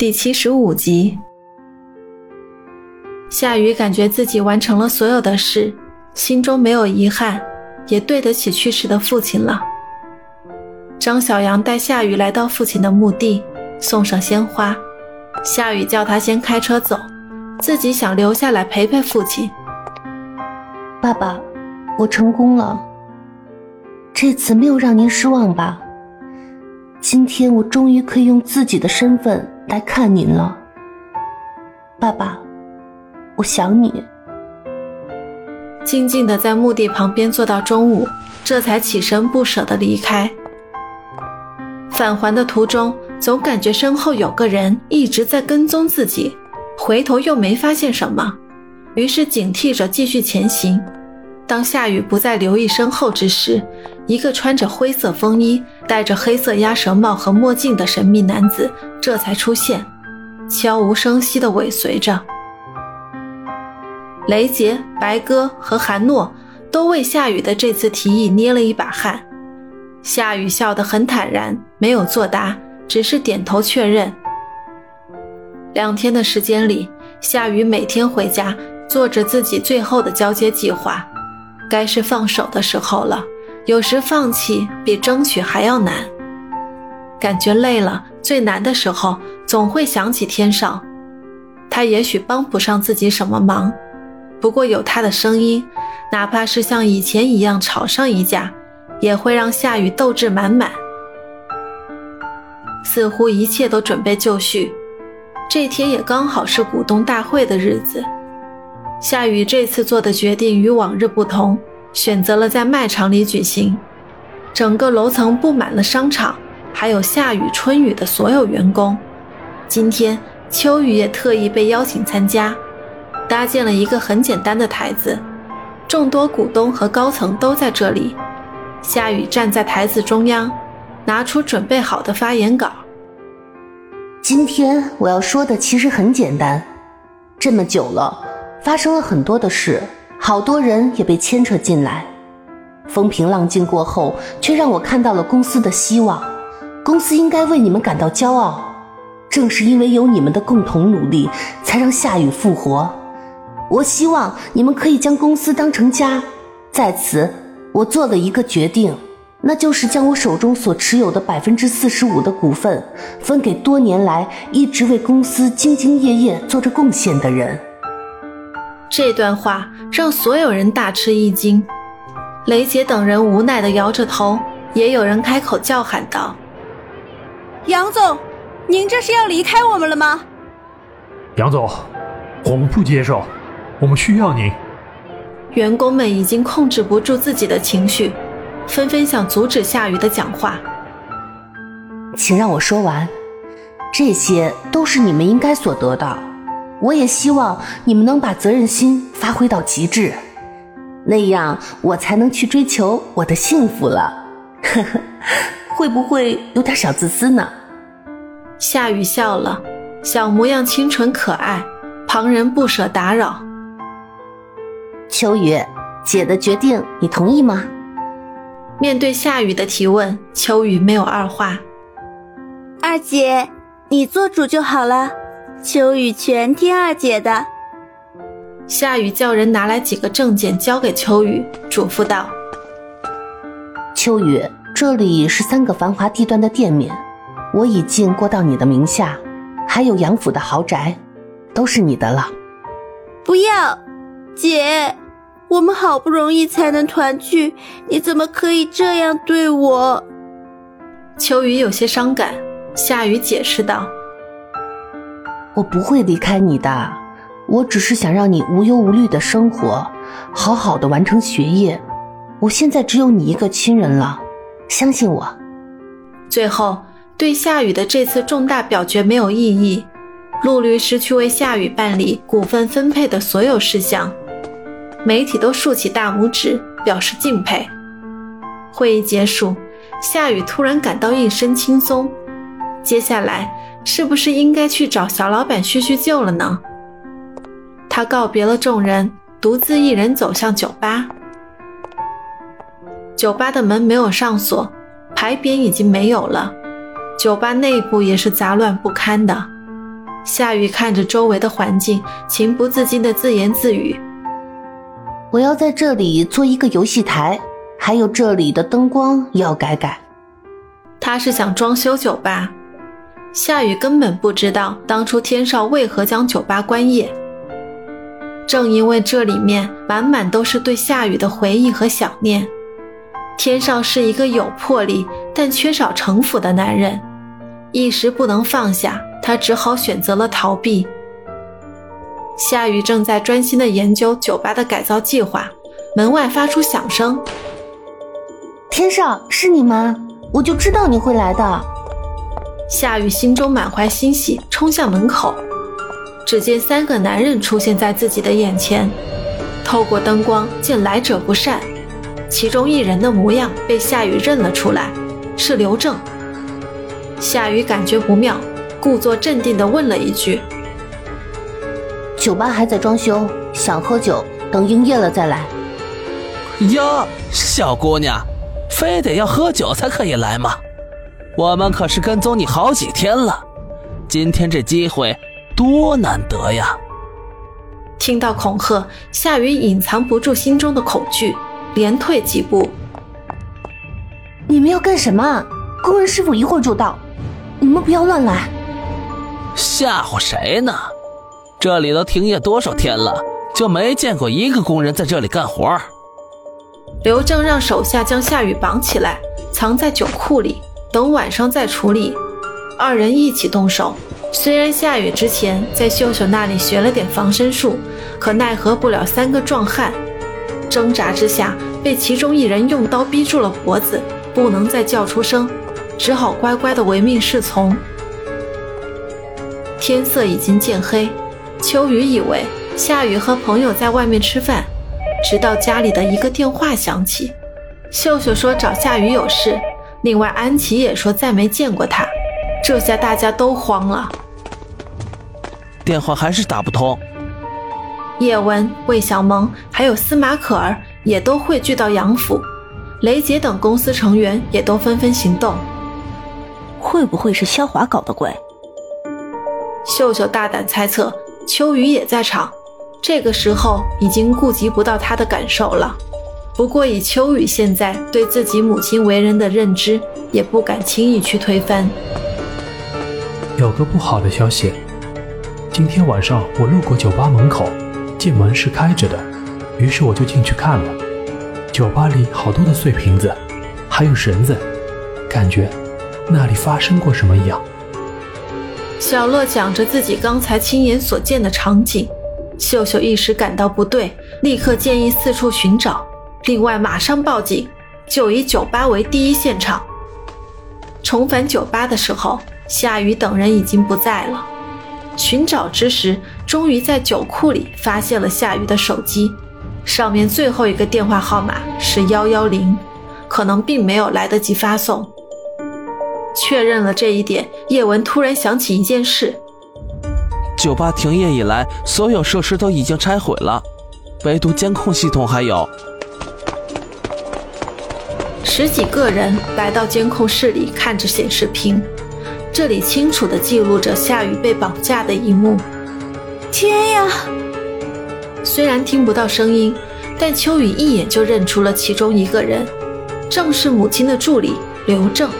第七十五集，夏雨感觉自己完成了所有的事，心中没有遗憾，也对得起去世的父亲了。张小阳带夏雨来到父亲的墓地，送上鲜花。夏雨叫他先开车走，自己想留下来陪陪父亲。爸爸，我成功了，这次没有让您失望吧？今天我终于可以用自己的身份。来看您了，爸爸，我想你。静静的在墓地旁边坐到中午，这才起身不舍的离开。返还的途中，总感觉身后有个人一直在跟踪自己，回头又没发现什么，于是警惕着继续前行。当夏雨不再留意身后之时，一个穿着灰色风衣、戴着黑色鸭舌帽和墨镜的神秘男子这才出现，悄无声息地尾随着。雷杰、白鸽和韩诺都为夏雨的这次提议捏了一把汗。夏雨笑得很坦然，没有作答，只是点头确认。两天的时间里，夏雨每天回家做着自己最后的交接计划，该是放手的时候了。有时放弃比争取还要难，感觉累了，最难的时候总会想起天上。他也许帮不上自己什么忙，不过有他的声音，哪怕是像以前一样吵上一架，也会让夏雨斗志满满。似乎一切都准备就绪，这天也刚好是股东大会的日子。夏雨这次做的决定与往日不同。选择了在卖场里举行，整个楼层布满了商场，还有夏雨、春雨的所有员工。今天秋雨也特意被邀请参加，搭建了一个很简单的台子，众多股东和高层都在这里。夏雨站在台子中央，拿出准备好的发言稿。今天我要说的其实很简单，这么久了，发生了很多的事。好多人也被牵扯进来，风平浪静过后，却让我看到了公司的希望。公司应该为你们感到骄傲，正是因为有你们的共同努力，才让夏雨复活。我希望你们可以将公司当成家。在此，我做了一个决定，那就是将我手中所持有的百分之四十五的股份，分给多年来一直为公司兢兢业业做着贡献的人。这段话让所有人大吃一惊，雷杰等人无奈地摇着头，也有人开口叫喊道：“杨总，您这是要离开我们了吗？”杨总，我们不接受，我们需要您。员工们已经控制不住自己的情绪，纷纷想阻止夏雨的讲话。请让我说完，这些都是你们应该所得的。我也希望你们能把责任心发挥到极致，那样我才能去追求我的幸福了。呵呵，会不会有点小自私呢？夏雨笑了，小模样清纯可爱，旁人不舍打扰。秋雨，姐的决定你同意吗？面对夏雨的提问，秋雨没有二话。二姐，你做主就好了。秋雨全听二姐的。夏雨叫人拿来几个证件交给秋雨，嘱咐道：“秋雨，这里是三个繁华地段的店面，我已经过到你的名下，还有杨府的豪宅，都是你的了。”不要，姐，我们好不容易才能团聚，你怎么可以这样对我？秋雨有些伤感。夏雨解释道。我不会离开你的，我只是想让你无忧无虑的生活，好好的完成学业。我现在只有你一个亲人了，相信我。最后，对夏雨的这次重大表决没有异议，陆律师去为夏雨办理股份分配的所有事项，媒体都竖起大拇指表示敬佩。会议结束，夏雨突然感到一身轻松，接下来。是不是应该去找小老板叙叙旧了呢？他告别了众人，独自一人走向酒吧。酒吧的门没有上锁，牌匾已经没有了，酒吧内部也是杂乱不堪的。夏雨看着周围的环境，情不自禁的自言自语：“我要在这里做一个游戏台，还有这里的灯光也要改改。”他是想装修酒吧。夏雨根本不知道当初天少为何将酒吧关业。正因为这里面满满都是对夏雨的回忆和想念。天少是一个有魄力但缺少城府的男人，一时不能放下，他只好选择了逃避。夏雨正在专心的研究酒吧的改造计划，门外发出响声：“天少，是你吗？我就知道你会来的。”夏雨心中满怀欣喜，冲向门口。只见三个男人出现在自己的眼前，透过灯光见来者不善，其中一人的模样被夏雨认了出来，是刘正。夏雨感觉不妙，故作镇定地问了一句：“酒吧还在装修，想喝酒，等营业了再来。”哟，小姑娘，非得要喝酒才可以来吗？我们可是跟踪你好几天了，今天这机会。多难得呀！听到恐吓，夏雨隐藏不住心中的恐惧，连退几步。你们要干什么？工人师傅一会儿就到，你们不要乱来。吓唬谁呢？这里都停业多少天了，就没见过一个工人在这里干活。刘正让手下将夏雨绑起来，藏在酒库里，等晚上再处理。二人一起动手。虽然夏雨之前在秀秀那里学了点防身术，可奈何不了三个壮汉。挣扎之下，被其中一人用刀逼住了脖子，不能再叫出声，只好乖乖的唯命是从。天色已经渐黑，秋雨以为夏雨和朋友在外面吃饭，直到家里的一个电话响起，秀秀说找夏雨有事，另外安琪也说再没见过他。这下大家都慌了，电话还是打不通。叶文、魏小萌还有司马可儿也都汇聚到杨府，雷杰等公司成员也都纷纷行动。会不会是萧华搞的鬼？秀秀大胆猜测，秋雨也在场。这个时候已经顾及不到他的感受了。不过以秋雨现在对自己母亲为人的认知，也不敢轻易去推翻。有个不好的消息，今天晚上我路过酒吧门口，见门是开着的，于是我就进去看了。酒吧里好多的碎瓶子，还有绳子，感觉那里发生过什么一样。小洛讲着自己刚才亲眼所见的场景，秀秀一时感到不对，立刻建议四处寻找，另外马上报警，就以酒吧为第一现场。重返酒吧的时候。夏雨等人已经不在了。寻找之时，终于在酒库里发现了夏雨的手机，上面最后一个电话号码是幺幺零，可能并没有来得及发送。确认了这一点，叶文突然想起一件事：酒吧停业以来，所有设施都已经拆毁了，唯独监控系统还有。十几个人来到监控室里，看着显示屏。这里清楚地记录着夏雨被绑架的一幕。天呀！虽然听不到声音，但秋雨一眼就认出了其中一个人，正是母亲的助理刘正。